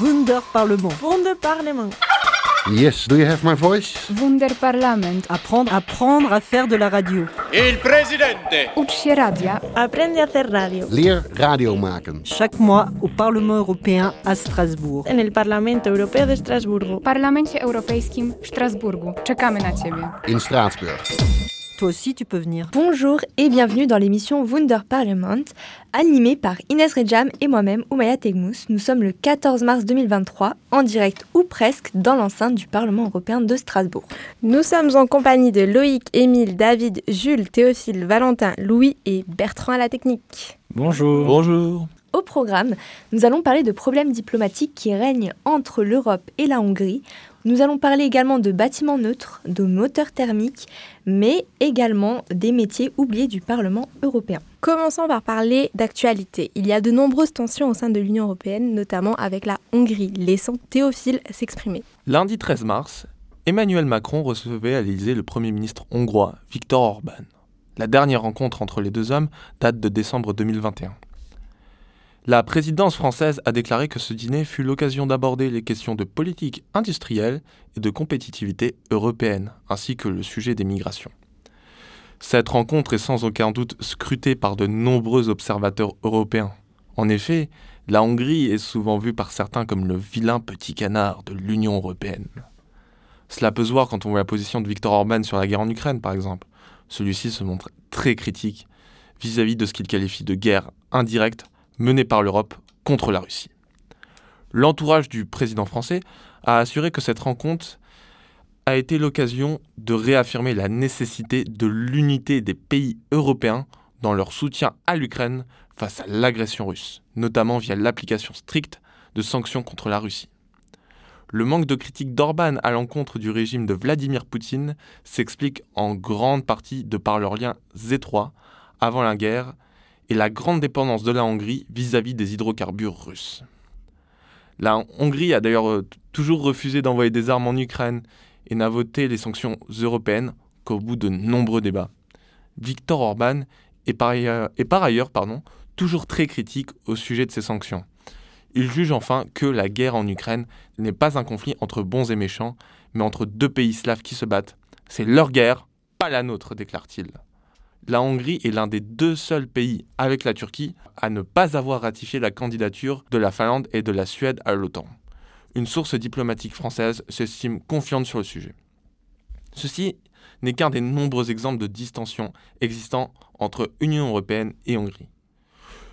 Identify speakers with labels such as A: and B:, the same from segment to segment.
A: Wunderparlement.
B: Wunderparlement.
C: Yes, do you have my voice?
D: Wunderparlament.
A: Apprendre, apprendre à faire de la radio.
E: Il presidente.
D: Ucz się radia.
B: Aprende a hacer radio.
C: Leer radio maken.
A: Chaque mois au Parlement européen à Strasbourg.
B: En el Parlamento Europeo de Estrasburgo.
D: W Parlamencie Europejskim w Strasburgu. Czekamy na Ciebie.
C: In Straatsburg.
A: Toi aussi, tu peux venir.
F: Bonjour et bienvenue dans l'émission Wunder Parliament, animée par Inès Rejam et moi-même, Oumaya Tegmous. Nous sommes le 14 mars 2023, en direct ou presque dans l'enceinte du Parlement européen de Strasbourg.
B: Nous sommes en compagnie de Loïc, Émile, David, Jules, Théophile, Valentin, Louis et Bertrand à la technique.
G: Bonjour. Bonjour.
F: Au programme, nous allons parler de problèmes diplomatiques qui règnent entre l'Europe et la Hongrie. Nous allons parler également de bâtiments neutres, de moteurs thermiques, mais également des métiers oubliés du Parlement européen.
B: Commençons par parler d'actualité. Il y a de nombreuses tensions au sein de l'Union européenne, notamment avec la Hongrie, laissant Théophile s'exprimer.
G: Lundi 13 mars, Emmanuel Macron recevait à l'Élysée le Premier ministre hongrois, Viktor Orban. La dernière rencontre entre les deux hommes date de décembre 2021. La présidence française a déclaré que ce dîner fut l'occasion d'aborder les questions de politique industrielle et de compétitivité européenne, ainsi que le sujet des migrations. Cette rencontre est sans aucun doute scrutée par de nombreux observateurs européens. En effet, la Hongrie est souvent vue par certains comme le vilain petit canard de l'Union européenne. Cela peut se voir quand on voit la position de Viktor Orban sur la guerre en Ukraine, par exemple. Celui-ci se montre très critique vis-à-vis -vis de ce qu'il qualifie de guerre indirecte menée par l'Europe contre la Russie. L'entourage du président français a assuré que cette rencontre a été l'occasion de réaffirmer la nécessité de l'unité des pays européens dans leur soutien à l'Ukraine face à l'agression russe, notamment via l'application stricte de sanctions contre la Russie. Le manque de critique d'Orban à l'encontre du régime de Vladimir Poutine s'explique en grande partie de par leurs liens étroits avant la guerre et la grande dépendance de la Hongrie vis-à-vis des hydrocarbures russes. La Hongrie a d'ailleurs euh, toujours refusé d'envoyer des armes en Ukraine et n'a voté les sanctions européennes qu'au bout de nombreux débats. Viktor Orban est par ailleurs, est par ailleurs pardon, toujours très critique au sujet de ces sanctions. Il juge enfin que la guerre en Ukraine n'est pas un conflit entre bons et méchants, mais entre deux pays slaves qui se battent. C'est leur guerre, pas la nôtre, déclare-t-il la Hongrie est l'un des deux seuls pays, avec la Turquie, à ne pas avoir ratifié la candidature de la Finlande et de la Suède à l'OTAN. Une source diplomatique française s'estime confiante sur le sujet. Ceci n'est qu'un des nombreux exemples de distensions existant entre Union européenne et Hongrie.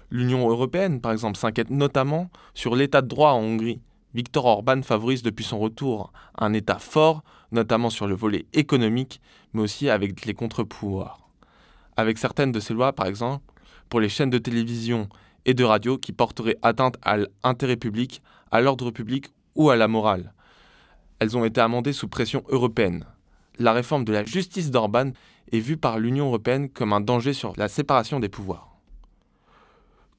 G: L'Union européenne, par exemple, s'inquiète notamment sur l'état de droit en Hongrie. Viktor Orban favorise depuis son retour un État fort, notamment sur le volet économique, mais aussi avec les contre-pouvoirs avec certaines de ces lois, par exemple, pour les chaînes de télévision et de radio qui porteraient atteinte à l'intérêt public, à l'ordre public ou à la morale. Elles ont été amendées sous pression européenne. La réforme de la justice d'Orban est vue par l'Union européenne comme un danger sur la séparation des pouvoirs.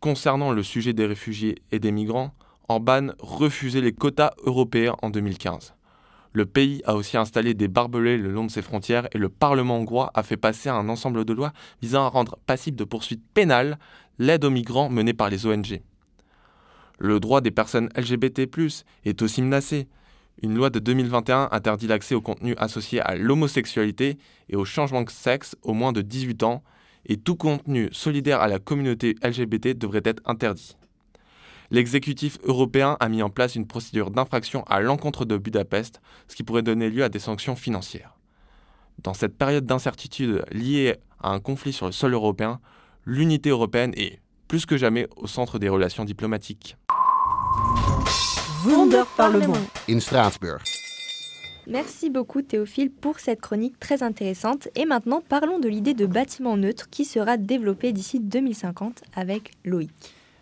G: Concernant le sujet des réfugiés et des migrants, Orban refusait les quotas européens en 2015. Le pays a aussi installé des barbelés le long de ses frontières et le Parlement hongrois a fait passer un ensemble de lois visant à rendre passible de poursuites pénales l'aide aux migrants menée par les ONG. Le droit des personnes LGBT+ est aussi menacé. Une loi de 2021 interdit l'accès aux contenus associés à l'homosexualité et au changement de sexe au moins de 18 ans, et tout contenu solidaire à la communauté LGBT devrait être interdit l'exécutif européen a mis en place une procédure d'infraction à l'encontre de Budapest, ce qui pourrait donner lieu à des sanctions financières. Dans cette période d'incertitude liée à un conflit sur le sol européen, l'unité européenne est, plus que jamais, au centre des relations diplomatiques.
A: Parlement.
C: In Straatsburg.
F: Merci beaucoup Théophile pour cette chronique très intéressante. Et maintenant, parlons de l'idée de bâtiment neutre qui sera développée d'ici 2050 avec Loïc.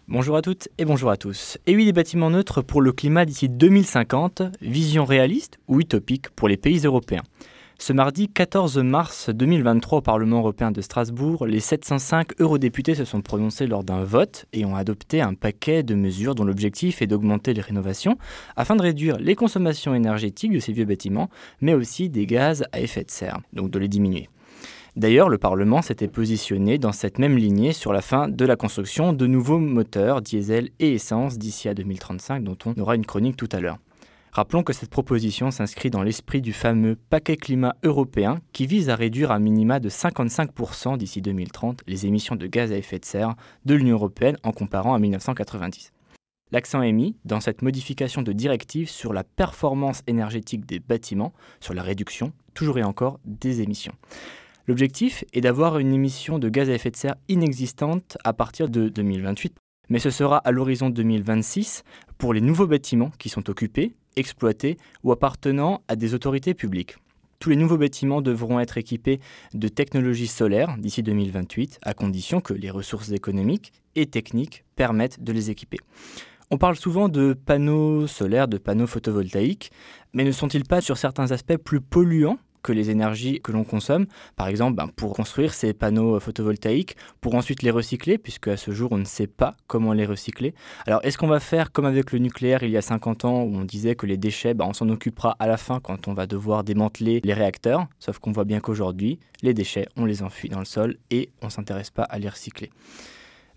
H: Bonjour à toutes et bonjour à tous. Et oui, des bâtiments neutres pour le climat d'ici 2050, vision réaliste ou utopique pour les pays européens. Ce mardi 14 mars 2023 au Parlement européen de Strasbourg, les 705 eurodéputés se sont prononcés lors d'un vote et ont adopté un paquet de mesures dont l'objectif est d'augmenter les rénovations afin de réduire les consommations énergétiques de ces vieux bâtiments, mais aussi des gaz à effet de serre, donc de les diminuer. D'ailleurs, le Parlement s'était positionné dans cette même lignée sur la fin de la construction de nouveaux moteurs diesel et essence d'ici à 2035, dont on aura une chronique tout à l'heure. Rappelons que cette proposition s'inscrit dans l'esprit du fameux paquet climat européen qui vise à réduire à minima de 55% d'ici 2030 les émissions de gaz à effet de serre de l'Union européenne en comparant à 1990. L'accent est mis dans cette modification de directive sur la performance énergétique des bâtiments, sur la réduction, toujours et encore, des émissions. L'objectif est d'avoir une émission de gaz à effet de serre inexistante à partir de 2028, mais ce sera à l'horizon 2026 pour les nouveaux bâtiments qui sont occupés, exploités ou appartenant à des autorités publiques. Tous les nouveaux bâtiments devront être équipés de technologies solaires d'ici 2028, à condition que les ressources économiques et techniques permettent de les équiper. On parle souvent de panneaux solaires, de panneaux photovoltaïques, mais ne sont-ils pas sur certains aspects plus polluants que les énergies que l'on consomme. Par exemple, ben, pour construire ces panneaux photovoltaïques, pour ensuite les recycler, puisque à ce jour, on ne sait pas comment les recycler. Alors, est-ce qu'on va faire comme avec le nucléaire il y a 50 ans, où on disait que les déchets, ben, on s'en occupera à la fin quand on va devoir démanteler les réacteurs, sauf qu'on voit bien qu'aujourd'hui, les déchets, on les enfuit dans le sol et on ne s'intéresse pas à les recycler.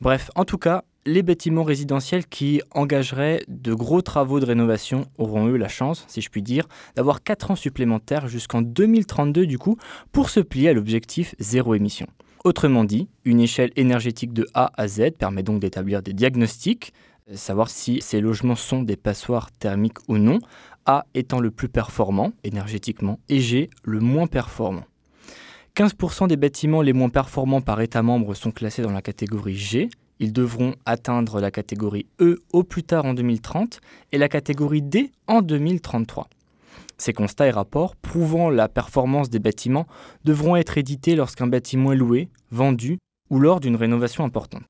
H: Bref, en tout cas, les bâtiments résidentiels qui engageraient de gros travaux de rénovation auront eu la chance, si je puis dire, d'avoir 4 ans supplémentaires jusqu'en 2032 du coup, pour se plier à l'objectif zéro émission. Autrement dit, une échelle énergétique de A à Z permet donc d'établir des diagnostics, savoir si ces logements sont des passoires thermiques ou non, A étant le plus performant énergétiquement et G le moins performant. 15% des bâtiments les moins performants par État membre sont classés dans la catégorie G, ils devront atteindre la catégorie E au plus tard en 2030 et la catégorie D en 2033. Ces constats et rapports prouvant la performance des bâtiments devront être édités lorsqu'un bâtiment est loué, vendu ou lors d'une rénovation importante.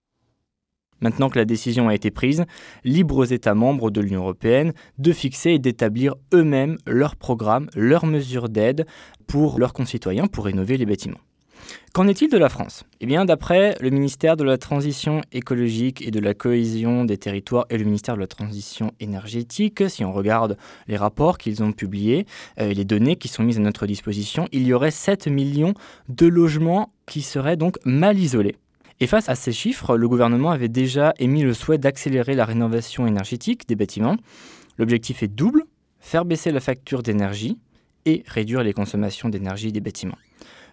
H: Maintenant que la décision a été prise, libre aux États membres de l'Union européenne de fixer et d'établir eux-mêmes leurs programmes, leurs mesures d'aide pour leurs concitoyens pour rénover les bâtiments. Qu'en est-il de la France? Eh bien, d'après le ministère de la Transition écologique et de la cohésion des territoires et le ministère de la Transition énergétique, si on regarde les rapports qu'ils ont publiés euh, les données qui sont mises à notre disposition, il y aurait 7 millions de logements qui seraient donc mal isolés. Et face à ces chiffres, le gouvernement avait déjà émis le souhait d'accélérer la rénovation énergétique des bâtiments. L'objectif est double, faire baisser la facture d'énergie et réduire les consommations d'énergie des bâtiments.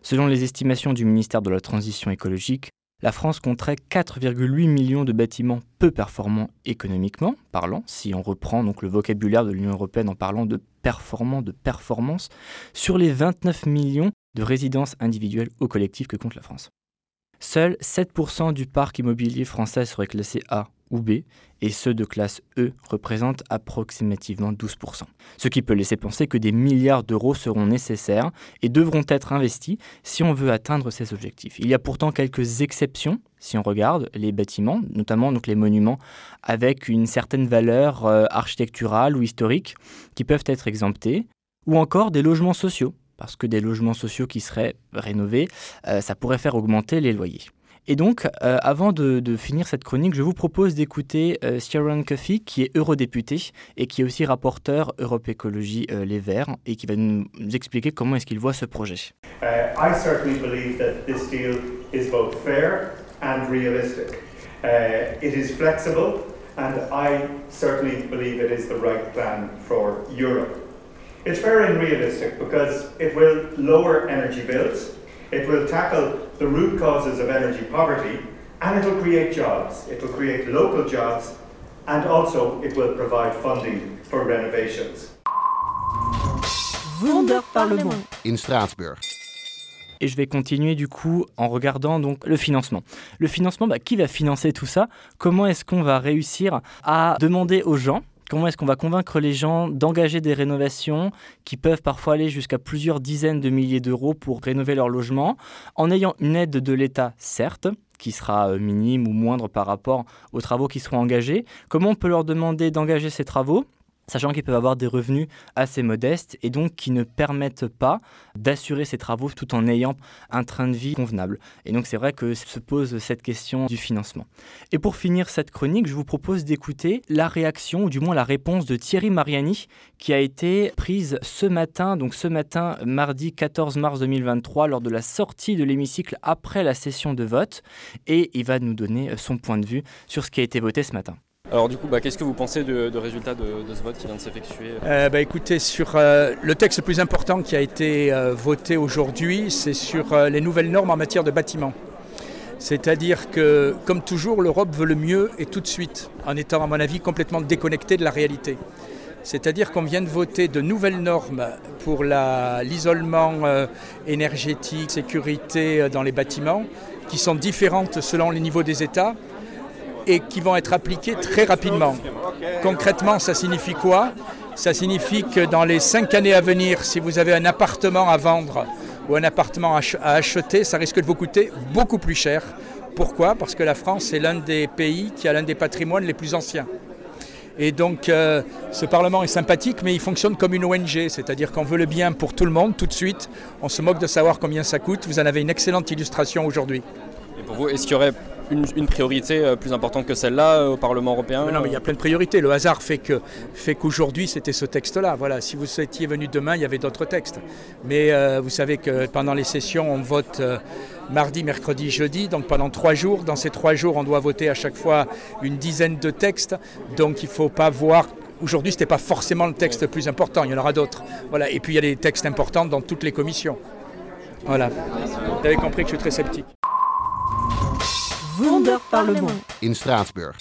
H: Selon les estimations du ministère de la Transition écologique, la France compterait 4,8 millions de bâtiments peu performants économiquement parlant, si on reprend donc le vocabulaire de l'Union européenne en parlant de performants, de performance, sur les 29 millions de résidences individuelles ou collectives que compte la France. Seuls 7% du parc immobilier français serait classé A ou B, et ceux de classe E représentent approximativement 12%. Ce qui peut laisser penser que des milliards d'euros seront nécessaires et devront être investis si on veut atteindre ces objectifs. Il y a pourtant quelques exceptions si on regarde les bâtiments, notamment donc les monuments avec une certaine valeur euh, architecturale ou historique qui peuvent être exemptés, ou encore des logements sociaux parce que des logements sociaux qui seraient rénovés, euh, ça pourrait faire augmenter les loyers. Et donc, euh, avant de, finir cette chronique, je vous propose d'écouter euh, Sharon Coffey, qui est eurodéputé et qui est aussi rapporteur Europe Écologie euh, Les Verts, et qui va nous expliquer comment est-ce qu'il voit ce projet.
E: Uh, I certainly believe that this deal is both fair and realistic. Uh, it is flexible, and I certainly believe it is the right plan for Europe. It's fair and realistic because it will lower energy bills. It will tackle the root causes of energy poverty and it will create jobs. It will create local jobs and also it will provide funding for renovations.
A: Parlement.
C: In Straatsburg.
H: Et je vais continuer du coup en regardant donc le financement. Le financement, bah, qui va financer tout ça? Comment est-ce qu'on va réussir à demander aux gens Comment est-ce qu'on va convaincre les gens d'engager des rénovations qui peuvent parfois aller jusqu'à plusieurs dizaines de milliers d'euros pour rénover leur logement, en ayant une aide de l'État, certes, qui sera euh, minime ou moindre par rapport aux travaux qui seront engagés. Comment on peut leur demander d'engager ces travaux? Sachant qu'ils peuvent avoir des revenus assez modestes et donc qui ne permettent pas d'assurer ces travaux tout en ayant un train de vie convenable. Et donc c'est vrai que se pose cette question du financement. Et pour finir cette chronique, je vous propose d'écouter la réaction, ou du moins la réponse de Thierry Mariani, qui a été prise ce matin, donc ce matin, mardi 14 mars 2023, lors de la sortie de l'hémicycle après la session de vote. Et il va nous donner son point de vue sur ce qui a été voté ce matin.
I: Alors du coup, bah, qu'est-ce que vous pensez du résultat de, ce vote qui vient de s'effectuer?
J: Euh, bah, Écoutez, sur euh, le texte le plus important qui a été euh, voté aujourd'hui, c'est sur les nouvelles normes en matière de bâtiments. C'est-à-dire que, comme toujours, l'Europe veut le mieux et tout de suite, en étant, à mon avis, complètement déconnectée de la réalité. C'est-à-dire qu'on vient de voter de nouvelles normes pour l'isolement énergétique, sécurité dans les bâtiments, qui sont différentes selon les niveaux des États et qui vont être appliquées très rapidement. Concrètement, ça signifie quoi? Ça signifie que dans les cinq années à venir, si vous avez un appartement à vendre ou un appartement à acheter, ça risque de vous coûter beaucoup plus cher. Pourquoi? Parce que la France est l'un des pays qui a l'un des patrimoines les plus anciens. Et donc euh, ce Parlement est sympathique, mais il fonctionne comme une ONG, c'est-à-dire qu'on veut le bien pour tout le monde tout de suite. On se moque de savoir combien ça coûte. Vous en avez une excellente illustration aujourd'hui.
I: Et pour vous, est-ce qu'il y aurait une, priorité euh, plus importante que celle-là euh, au Parlement européen
J: Non, mais il y a plein de priorités. Le hasard fait que fait qu'aujourd'hui c'était ce texte-là. Voilà, si vous étiez venu demain, il y avait d'autres textes. Mais euh, vous savez que pendant les sessions, on vote mardi, mercredi, jeudi, donc pendant trois jours. Dans ces trois jours, on doit voter à chaque fois une dizaine de textes. Donc il ne faut pas voir Aujourd'hui, ce n'était pas forcément le texte le plus important, il y en aura d'autres. Voilà. Et puis, il y a des textes importants dans toutes les commissions. Voilà. Vous avez compris que je suis très sceptique.
C: In Straatsburg.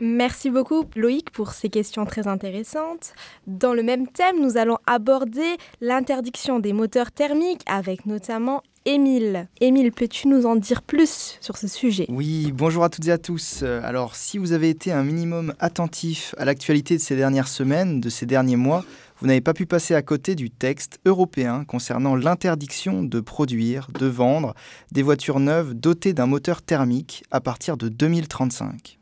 B: Merci beaucoup Loïc pour ces questions très intéressantes. Dans le même thème, nous allons aborder l'interdiction des moteurs thermiques avec notamment Émile. Émile, peux-tu nous en dire plus sur ce sujet?
K: Oui, bonjour à toutes et à tous. Alors, si vous avez été un minimum attentif à l'actualité de ces dernières semaines, de ces derniers mois, vous n'avez pas pu passer à côté du texte européen concernant l'interdiction de produire, de vendre des voitures neuves dotées d'un moteur thermique à partir de 2035.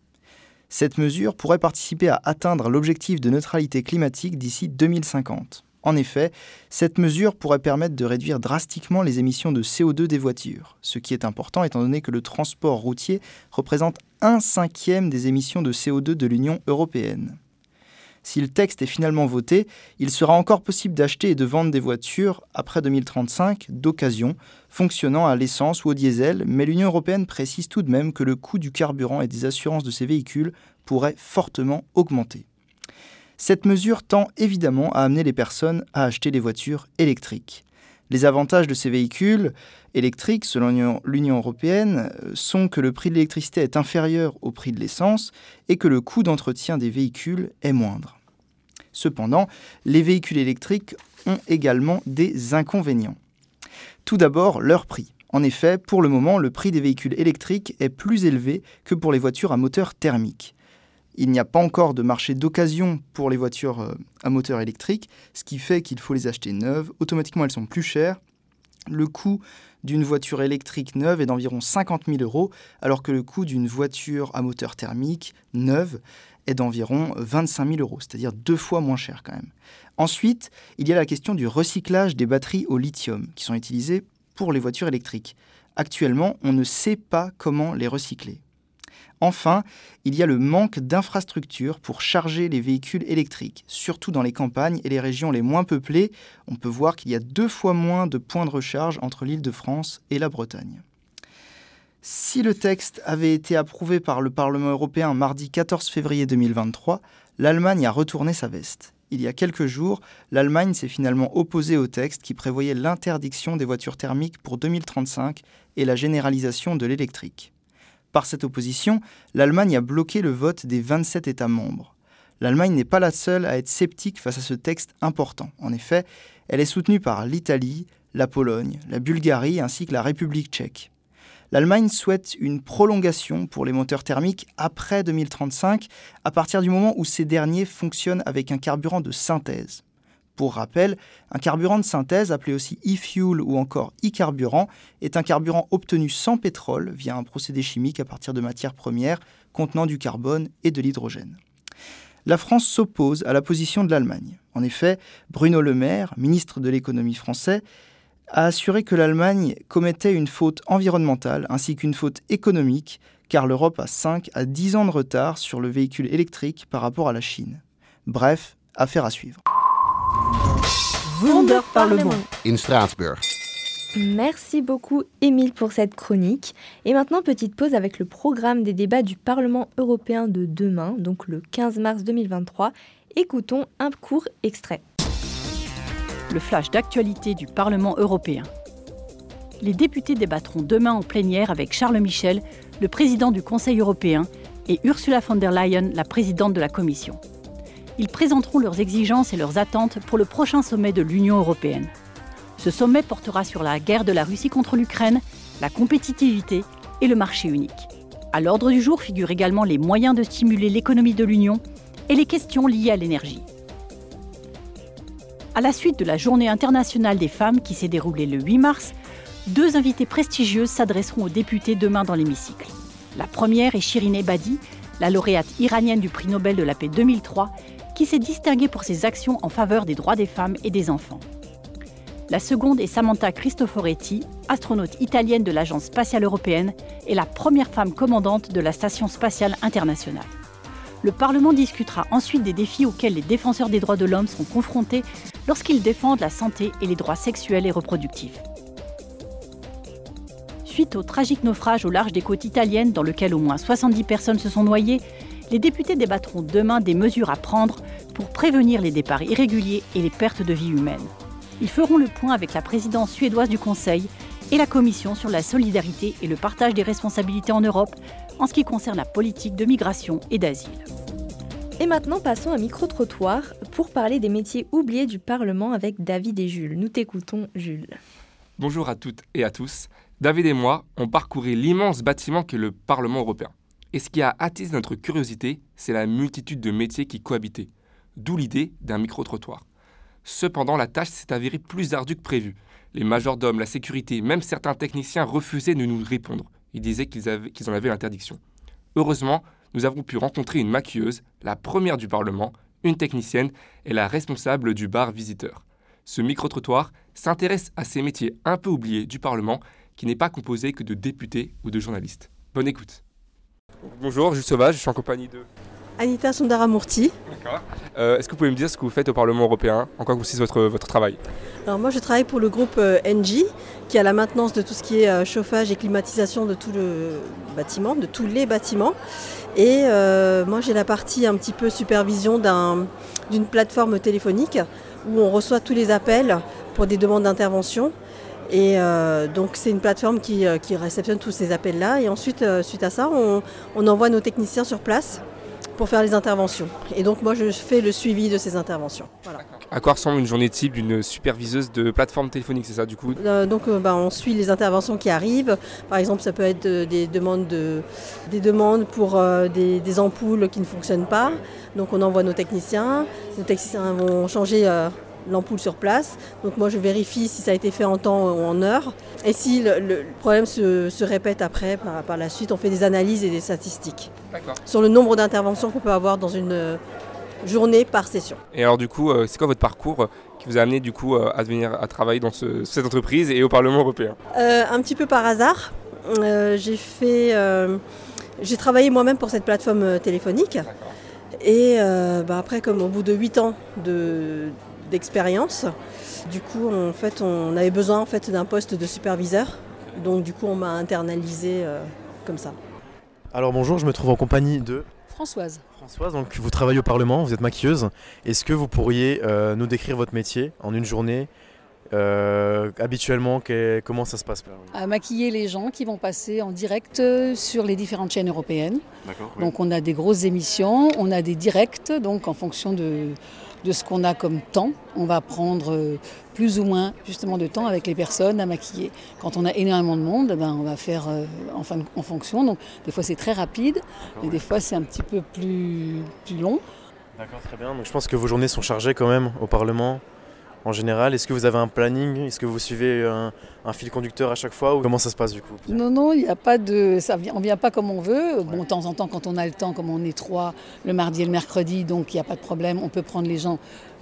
K: Cette mesure pourrait participer à atteindre l'objectif de neutralité climatique d'ici 2050. En effet, cette mesure pourrait permettre de réduire drastiquement les émissions de CO2 des voitures, ce qui est important étant donné que le transport routier représente un cinquième des émissions de CO2 de l'Union européenne. Si le texte est finalement voté, il sera encore possible d'acheter et de vendre des voitures après 2035 d'occasion, fonctionnant à l'essence ou au diesel, mais l'Union européenne précise tout de même que le coût du carburant et des assurances de ces véhicules pourrait fortement augmenter. Cette mesure tend évidemment à amener les personnes à acheter des voitures électriques. Les avantages de ces véhicules électriques, selon l'Union européenne, sont que le prix de l'électricité est inférieur au prix de l'essence et que le coût d'entretien des véhicules est moindre. Cependant, les véhicules électriques ont également des inconvénients. Tout d'abord, leur prix. En effet, pour le moment, le prix des véhicules électriques est plus élevé que pour les voitures à moteur thermique. Il n'y a pas encore de marché d'occasion pour les voitures euh, à moteur électrique, ce qui fait qu'il faut les acheter neuves. Automatiquement, elles sont plus chères. Le coût d'une voiture électrique neuve est d'environ 50 000 euros, alors que le coût d'une voiture à moteur thermique neuve est d'environ 25 000 euros, c'est-à-dire deux fois moins cher quand même. Ensuite, il y a la question du recyclage des batteries au lithium qui sont utilisées pour les voitures électriques. Actuellement, on ne sait pas comment les recycler. Enfin, il y a le manque d'infrastructures pour charger les véhicules électriques, surtout dans les campagnes et les régions les moins peuplées. On peut voir qu'il y a deux fois moins de points de recharge entre l'île de France et la Bretagne. Si le texte avait été approuvé par le Parlement européen mardi 14 février 2023, l'Allemagne a retourné sa veste. Il y a quelques jours, l'Allemagne s'est finalement opposée au texte qui prévoyait l'interdiction des voitures thermiques pour 2035 et la généralisation de l'électrique. Par cette opposition, l'Allemagne a bloqué le vote des 27 États membres. L'Allemagne n'est pas la seule à être sceptique face à ce texte important. En effet, elle est soutenue par l'Italie, la Pologne, la Bulgarie ainsi que la République tchèque. L'Allemagne souhaite une prolongation pour les moteurs thermiques après 2035, à partir du moment où ces derniers fonctionnent avec un carburant de synthèse. Pour rappel, un carburant de synthèse, appelé aussi e-fuel ou encore e-carburant, est un carburant obtenu sans pétrole via un procédé chimique à partir de matières premières contenant du carbone et de l'hydrogène. la France s'oppose à la position de l'Allemagne. En effet, Bruno Le Maire, ministre de l'économie français, a assuré que l'Allemagne commettait une faute environnementale ainsi qu'une faute économique, car l'Europe a 5 à 10 ans de retard sur le véhicule électrique par rapport à la Chine. Bref, affaire à suivre.
A: Wunder Parlement.
C: In Straatsburg.
F: Merci beaucoup Émile pour cette chronique. Et maintenant, petite pause avec le programme des débats du Parlement européen de demain, donc le 15 mars 2023. Écoutons un court extrait.
L: Le flash d'actualité du Parlement européen. Les députés débattront demain en plénière avec Charles Michel, le président du Conseil européen, et Ursula von der Leyen, la présidente de la Commission. Ils présenteront leurs exigences et leurs attentes pour le prochain sommet de l'Union européenne. Ce sommet portera sur la guerre de la Russie contre l'Ukraine, la compétitivité et le marché unique. À l'ordre du jour figurent également les moyens de stimuler l'économie de l'Union et les questions liées à l'énergie. À la suite de la Journée internationale des femmes qui s'est déroulée le 8 mars, deux invités prestigieuses s'adresseront aux députés demain dans l'hémicycle. La première est Shirin Ebadi, la lauréate iranienne du prix Nobel de la paix 2003, qui s'est distinguée pour ses actions en faveur des droits des femmes et des enfants. La seconde est Samantha Cristoforetti, astronaute italienne de l'Agence spatiale européenne et la première femme commandante de la Station spatiale internationale. Le Parlement discutera ensuite des défis auxquels les défenseurs des droits de l'homme sont confrontés lorsqu'ils défendent la santé et les droits sexuels et reproductifs. Suite au tragique naufrage au large des côtes italiennes dans lequel au moins 70 personnes se sont noyées, les députés débattront demain des mesures à prendre pour prévenir les départs irréguliers et les pertes de vie humaines. Ils feront le point avec la présidence suédoise du Conseil et la Commission sur la solidarité et le partage des responsabilités en Europe en ce qui concerne la politique de migration et d'asile.
F: Et maintenant, passons à micro-trottoir pour parler des métiers oubliés du Parlement avec David et Jules. Nous t'écoutons, Jules.
M: Bonjour à toutes et à tous. David et moi, on parcouru l'immense bâtiment qu'est le Parlement européen. Et ce qui a attisé notre curiosité, c'est la multitude de métiers qui cohabitaient. D'où l'idée d'un micro-trottoir. Cependant, la tâche s'est avérée plus ardue que prévu. Les majordomes, la sécurité, même certains techniciens refusaient de nous répondre. Ils disaient qu'ils, en avaient l'interdiction. Heureusement, nous avons pu rencontrer une maquilleuse, la première du Parlement, une technicienne et la responsable du bar visiteur. Ce micro-trottoir s'intéresse à ces métiers un peu oubliés du Parlement qui n'est pas composé que de députés ou de journalistes. Bonne écoute. Bonjour, Jules Sauvage, je suis en compagnie de
N: Anita Sundaramurti.
M: D'accord. Euh, est-ce que vous pouvez me dire ce que vous faites au Parlement européen? En quoi consiste votre, votre travail?
N: Alors moi je travaille pour le groupe euh, NG qui a la maintenance de tout ce qui est euh, chauffage et climatisation de tout le bâtiment, de tous les bâtiments. Et moi j'ai la partie un petit peu supervision d'une plateforme téléphonique où on reçoit tous les appels pour des demandes d'intervention. Et donc c'est une plateforme qui, réceptionne tous ces appels-là. Et ensuite, suite à ça, on envoie nos techniciens sur place pour faire les interventions. Et donc moi je fais le suivi de ces interventions.
M: À quoi ressemble une journée type d'une superviseuse de plateforme téléphonique, c'est ça du coup?
N: Euh, Donc euh, bah, on suit les interventions qui arrivent. Par exemple ça peut être euh, des, demandes de, des demandes pour des, des, ampoules qui ne fonctionnent pas. Donc on envoie nos techniciens. Nos techniciens vont changer l'ampoule sur place. Donc moi je vérifie si ça a été fait en temps ou en heure. Et si le, problème se, répète après, par, la suite, on fait des analyses et des statistiques sur le nombre d'interventions qu'on peut avoir dans une euh, journée par session.
M: Et alors du coup, euh, c'est quoi votre parcours qui vous a amené du coup à venir à travailler dans cette entreprise et au Parlement européen?
N: Euh, Un petit peu par hasard. j'ai fait, j'ai travaillé moi-même pour cette plateforme téléphonique. Et bah, après, comme au bout de 8 ans de, d'expérience. Du coup, en fait, on avait besoin en fait, d'un poste de superviseur. Donc, du coup, on m'a internalisé euh, comme ça.
O: Alors, bonjour, je me trouve en compagnie de
P: Françoise.
O: Françoise, donc vous travaillez au Parlement, vous êtes maquilleuse. Est-ce que vous pourriez euh, nous décrire votre métier en une journée euh, habituellement, comment ça se passe?
P: À maquiller les gens qui vont passer en direct sur les différentes chaînes européennes. Donc on a des grosses émissions, on a des directs, donc en fonction de, de ce qu'on a comme temps. On va prendre euh, plus ou moins justement de temps avec les personnes à maquiller. Quand on a énormément de monde, ben, on va faire euh, en, en, fonction. Donc des fois c'est très rapide et des fois c'est un petit peu plus, plus long.
O: D'accord, très bien. Donc je pense que vos journées sont chargées quand même au Parlement. En général Est-ce que vous avez un planning? Est-ce que vous suivez un, un, fil conducteur à chaque fois ou comment ça se passe du coup?
P: Non, non, il n'y a pas de, ça vient, on vient pas comme on veut. Bon, de temps en temps, quand on a le temps, comme on est trois, le mardi et le mercredi, donc il n'y a pas de problème, on peut prendre les gens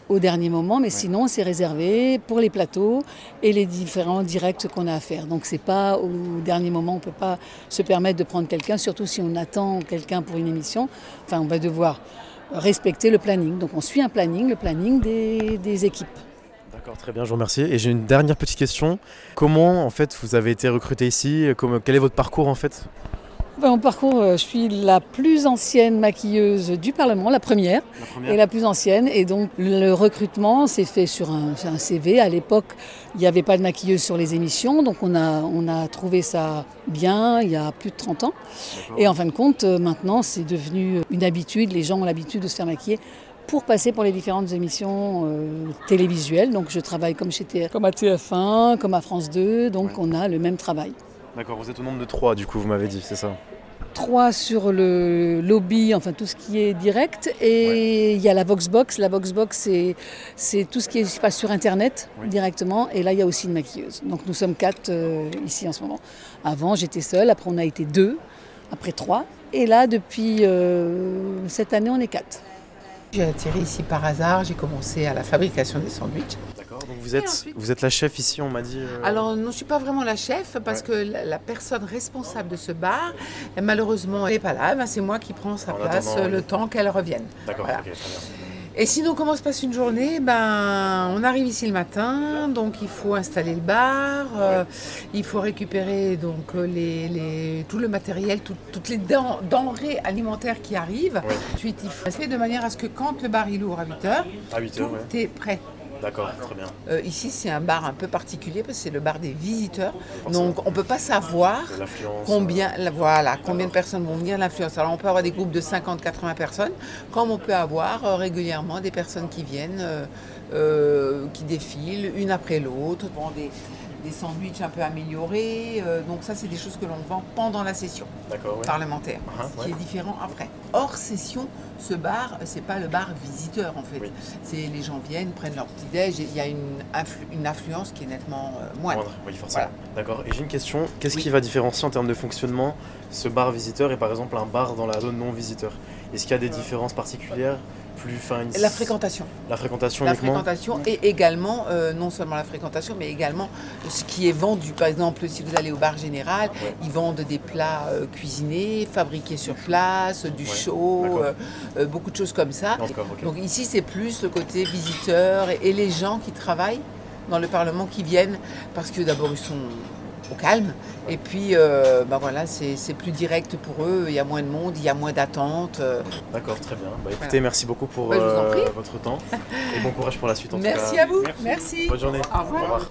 P: au dernier moment, mais sinon c'est réservé pour les plateaux et les différents directs qu'on a à faire. Donc c'est pas au dernier moment, on peut pas se permettre de prendre quelqu'un, surtout si on attend quelqu'un pour une émission. Enfin, on va devoir respecter le planning. Donc on suit un planning, le planning des, des équipes.
O: D'accord, très bien, je vous remercie. Et j'ai une dernière petite question. Comment en fait vous avez été recruté ici? Quel est votre parcours en fait?
P: Mon parcours, euh, je suis la plus ancienne maquilleuse du Parlement, la première, et la plus ancienne. Et donc le recrutement s'est fait sur un, un CV. À l'époque, il n'y avait pas de maquilleuse sur les émissions, donc on a, on a trouvé ça bien il y a plus de 30 ans. Et en fin de compte, euh, maintenant, c'est devenu une habitude. Les gens ont l'habitude de se faire maquiller pour passer pour les différentes émissions euh, télévisuelles. Donc je travaille comme, chez comme à TF1, comme à France 2, donc on a le même travail.
O: D'accord, vous êtes au nombre de trois du coup, vous m'avez dit, c'est ça?
P: Trois sur le lobby, enfin tout ce qui est direct. Et il y a la Voxbox. La Voxbox, c'est tout ce qui se passe sur Internet directement. Et là, il y a aussi une maquilleuse. Donc nous sommes quatre euh, ici en ce moment. Avant, j'étais seule. Après, on a été deux. Après, trois. Et là, depuis euh, cette année, on est quatre.
Q: J'ai atterri ici par hasard. J'ai commencé à la fabrication des sandwichs.
O: Donc vous êtes, vous êtes la chef ici, on m'a dit euh,
Q: Alors non, je ne suis pas vraiment la chef parce que la, personne responsable de ce bar, malheureusement, n'est pas là. Ben, c'est moi qui prends sa place le temps qu'elle revienne.
O: D'accord, très bien.
Q: Et sinon, comment se passe une journée? Ben, On arrive ici le matin, donc il faut installer le bar, euh, il faut récupérer donc, euh, les, tout le matériel, toutes les denrées alimentaires qui arrivent. Ensuite, il faut faire de manière à ce que quand le bar il ouvre à 8h,
O: à 8 heures,
Q: tout est prêt.
O: D'accord, très bien.
Q: Euh, ici, c'est un bar un peu particulier parce que c'est le bar des visiteurs. Donc, on ne peut pas savoir combien,
O: euh,
Q: voilà, combien de personnes vont venir, l'influence. Alors, on peut avoir des groupes de 50-80 personnes, comme on peut avoir euh, régulièrement des personnes qui viennent, qui défilent une après l'autre, des, des sandwichs un peu améliorés. Euh, donc ça, c'est des choses que l'on vend pendant la session parlementaire, uh-huh, ce qui est différent après. Hors session, ce bar, c'est pas le bar visiteur en fait. C'est les gens viennent, prennent leur petit déj. Il y a une, une affluence qui est nettement euh, moindre.
O: Oui, forcément. D'accord. Et j'ai une question. Qu'est-ce qui va différencier en termes de fonctionnement ce bar visiteur et par exemple un bar dans la zone non visiteur? Est-ce qu'il y a des différences particulières plus
Q: La fréquentation.
O: La fréquentation
Q: La fréquentation et également, euh, non seulement la fréquentation, mais également ce qui est vendu. Par exemple, si vous allez au bar général, ils vendent des plats euh, cuisinés, fabriqués sur place, du chaud, euh, beaucoup de choses comme ça. Donc ici, c'est plus le côté visiteur et les gens qui travaillent dans le Parlement qui viennent, parce que d'abord, ils sont au calme. Et puis, euh, bah voilà, c'est plus direct pour eux, il y a moins de monde, il y a moins d'attente. Euh.
O: D'accord, très bien. Bah, écoutez, merci beaucoup pour
Q: bah,
O: euh, votre temps et bon courage pour la suite. En
Q: merci
O: tout cas.
Q: à vous, merci.
O: Bonne journée.
Q: Au revoir.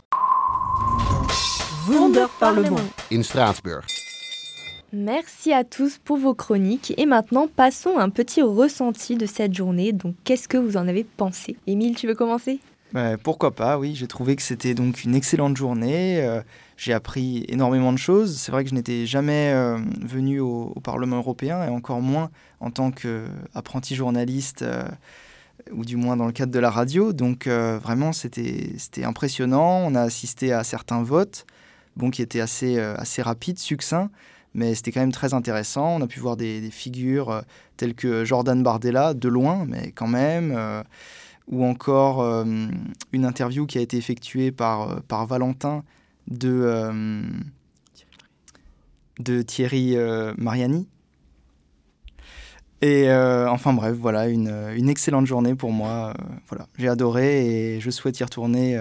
A: Parlement.
C: In.
F: Merci à tous pour vos chroniques et maintenant passons à un petit ressenti de cette journée. Donc qu'est-ce que vous en avez pensé? Émile, tu veux commencer?
K: Pourquoi pas, oui. J'ai trouvé que c'était donc une excellente journée. J'ai appris énormément de choses. C'est vrai que je n'étais jamais euh, venu au, Parlement européen et encore moins en tant qu'apprenti journaliste euh, ou du moins dans le cadre de la radio. Donc euh, vraiment, c'était impressionnant. On a assisté à certains votes bon, qui étaient assez, assez rapides, succincts, mais c'était quand même très intéressant. On a pu voir des, figures telles que Jordan Bardella, de loin, mais quand même ou encore une interview qui a été effectuée par, par Valentin de, euh, de Thierry euh, Mariani. Et euh, enfin bref, voilà, une, une, excellente journée pour moi. voilà, j'ai adoré et je souhaite y retourner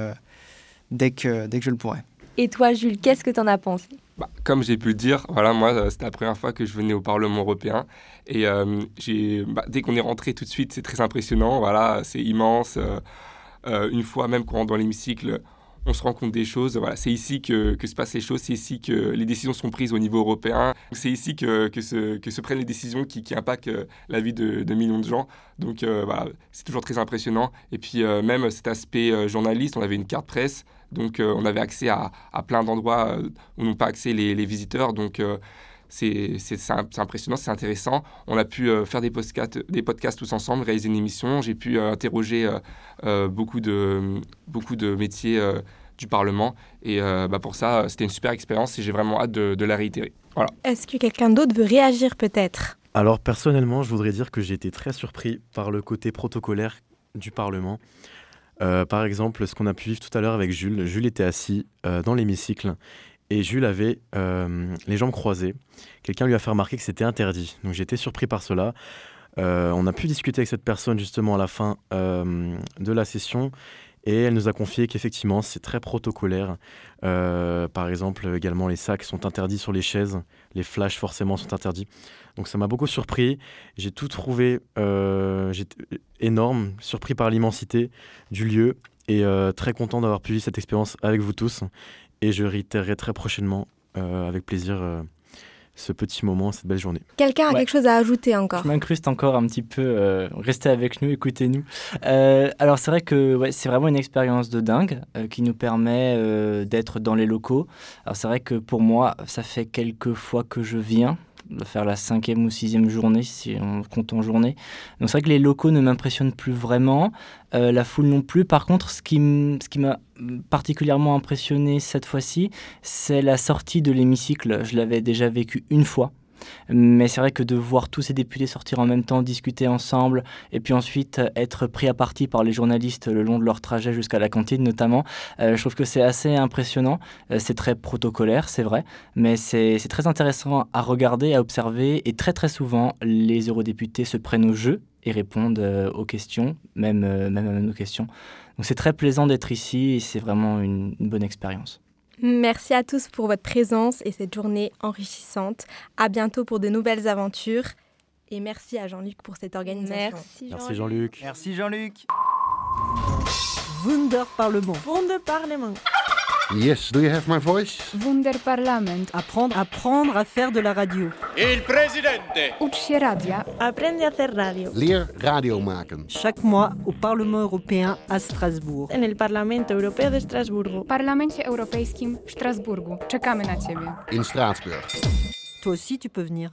K: dès, que, dès que je le pourrai.
F: Et toi, Jules, qu'est-ce que tu en as pensé?
M: Bah, Comme j'ai pu le dire, voilà, moi, c'était la première fois que je venais au Parlement européen. Et j'ai, bah, dès qu'on est rentré tout de suite, c'est très impressionnant. Voilà, c'est immense. une fois même qu'on rentre dans l'hémicycle, on se rend compte des choses. Voilà, c'est ici que, se passent les choses, c'est ici que les décisions sont prises au niveau européen, c'est ici que, se, prennent les décisions qui, impactent euh, la vie de, millions de gens. Donc euh, voilà, c'est toujours très impressionnant. Et puis euh, même cet aspect journaliste, on avait une carte presse, donc on avait accès à, à plein d'endroits où n'ont pas accès les, les visiteurs. Donc c'est impressionnant, c'est intéressant. On a pu faire des podcasts, des podcasts tous ensemble, réaliser une émission. J'ai pu interroger beaucoup, de, beaucoup de métiers du Parlement. Et bah, pour ça, c'était une super expérience et j'ai vraiment hâte de, de la réitérer. Voilà.
B: Est-ce que quelqu'un d'autre veut réagir peut-être?
O: Alors personnellement, je voudrais dire que j'ai été très surpris par le côté protocolaire du Parlement. Euh, par exemple, ce qu'on a pu vivre tout à l'heure avec Jules. Jules était assis euh, dans l'hémicycle et Jules avait euh, les jambes croisées. Quelqu'un lui a fait remarquer que c'était interdit. Donc j'ai été surpris par cela. on a pu discuter avec cette personne justement à la fin de la session et elle nous a confié qu'effectivement c'est très protocolaire. par exemple, également les sacs sont interdits sur les chaises, les flashs forcément sont interdits. Donc ça m'a beaucoup surpris. J'ai tout trouvé euh, énorme, surpris par l'immensité du lieu et euh, très content d'avoir pu vivre cette expérience avec vous tous. Et je réitérerai très prochainement, euh, avec plaisir, ce petit moment, cette belle journée.
B: Quelqu'un a quelque chose à ajouter encore
H: Je m'incruste encore un petit peu. restez avec nous, écoutez-nous. alors c'est vrai que ouais, c'est vraiment une expérience de dingue qui nous permet d'être dans les locaux. Alors c'est vrai que pour moi, ça fait quelques fois que je viens faire la cinquième ou sixième journée, si on compte en journée. Donc c'est vrai que les locaux ne m'impressionnent plus vraiment, euh, la foule non plus. Par contre, ce qui m'a particulièrement impressionné cette fois-ci, c'est la sortie de l'hémicycle. Je l'avais déjà vécu une fois. Mais c'est vrai que de voir tous ces députés sortir en même temps, discuter ensemble, et puis ensuite euh, être pris à partie par les journalistes le long de leur trajet jusqu'à la cantine notamment, euh, je trouve que c'est assez impressionnant. Euh, c'est très protocolaire, c'est vrai, mais c'est très intéressant à regarder, à observer, et très très souvent, les eurodéputés se prennent au jeu et répondent aux questions, même, même à nos questions. Donc c'est très plaisant d'être ici et c'est vraiment une bonne expérience.
B: Merci à tous pour votre présence et cette journée enrichissante. À bientôt pour de nouvelles aventures. Et merci à Jean-Luc pour cette organisation.
O: Merci Jean-Luc.
K: Merci Jean-Luc.
A: Wunder Parlement.
B: Wunder Parlement.
C: Yes, do you have my voice?
D: Wunderparlament.
A: Apprendre, apprendre à faire de la radio.
R: Il presidente.
D: Ucz się radia.
B: Aprende a hacer radio.
C: Leer radio maken.
A: Chaque mois au Parlement européen à Strasbourg.
B: En el Parlamento Europeo de Estrasburgo.
D: Parlamencie Europejskim w Strasburgu. Czekamy na Ciebie.
C: In Straatsburg.
A: Toi aussi, tu peux venir.